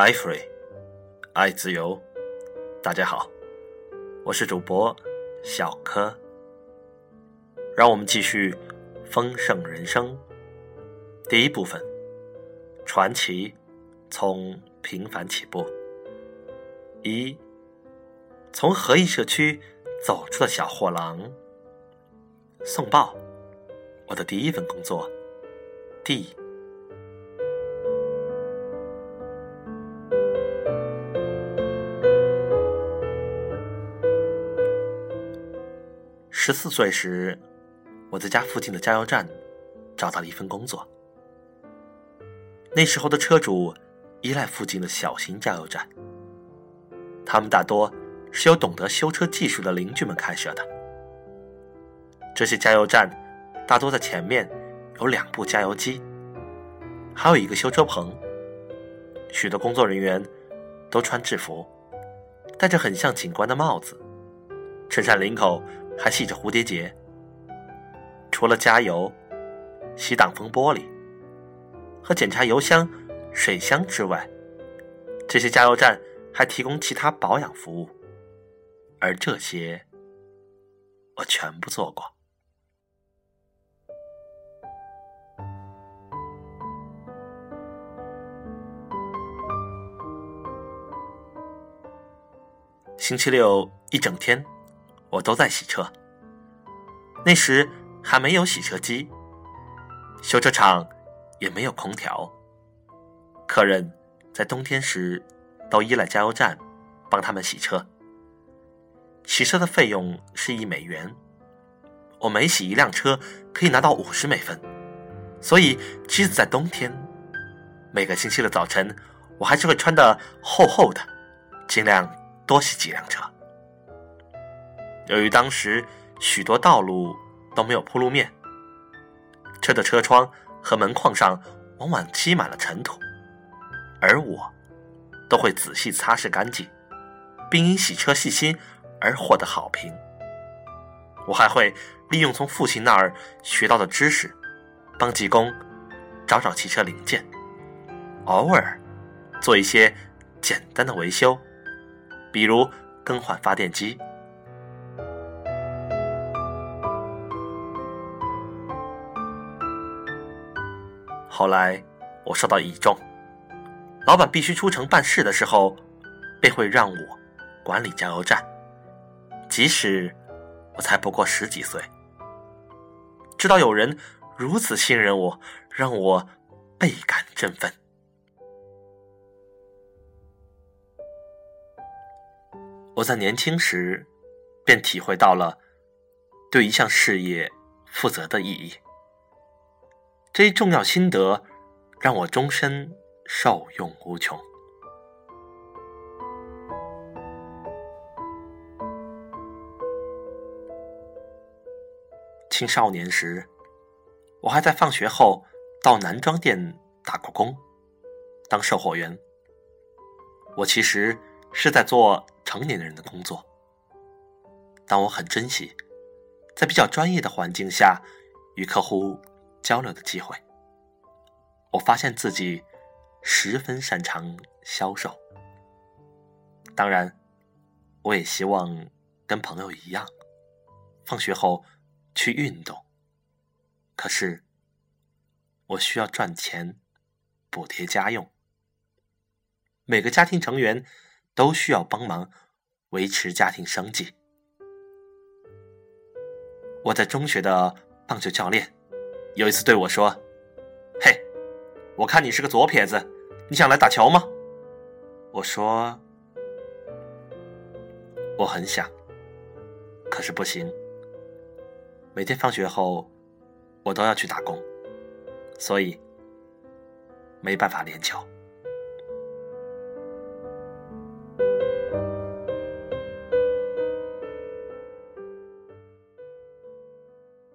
爱 free，爱自由。大家好，我是主播小柯。让我们继续丰盛人生。第一部分，传奇从平凡起步。一，从合益社区走出的小货郎。送报，我的第一份工作。D。十四岁时，我在家附近的加油站找到了一份工作。那时候的车主依赖附近的小型加油站，他们大多是由懂得修车技术的邻居们开设的。这些加油站大多在前面有两部加油机，还有一个修车棚。许多工作人员都穿制服，戴着很像警官的帽子，衬衫领口。还系着蝴蝶结。除了加油、洗挡风玻璃和检查油箱、水箱之外，这些加油站还提供其他保养服务，而这些我全部做过。星期六一整天。我都在洗车。那时还没有洗车机，修车厂也没有空调。客人在冬天时都依赖加油站帮他们洗车。洗车的费用是一美元，我每洗一辆车可以拿到五十美分。所以，即使在冬天，每个星期的早晨，我还是会穿的厚厚的，尽量多洗几辆车。由于当时许多道路都没有铺路面，车的车窗和门框上往往积满了尘土，而我都会仔细擦拭干净，并因洗车细心而获得好评。我还会利用从父亲那儿学到的知识，帮技工找找汽车零件，偶尔做一些简单的维修，比如更换发电机。后来，我受到倚重，老板必须出城办事的时候，便会让我管理加油站，即使我才不过十几岁。知道有人如此信任我，让我倍感振奋。我在年轻时便体会到了对一项事业负责的意义。这一重要心得，让我终身受用无穷。青少年时，我还在放学后到男装店打过工，当售货员。我其实是在做成年人的工作，但我很珍惜在比较专业的环境下与客户。交流的机会，我发现自己十分擅长销售。当然，我也希望跟朋友一样，放学后去运动。可是，我需要赚钱补贴家用，每个家庭成员都需要帮忙维持家庭生计。我在中学的棒球教练。有一次对我说：“嘿，我看你是个左撇子，你想来打球吗？”我说：“我很想，可是不行。每天放学后，我都要去打工，所以没办法练球。”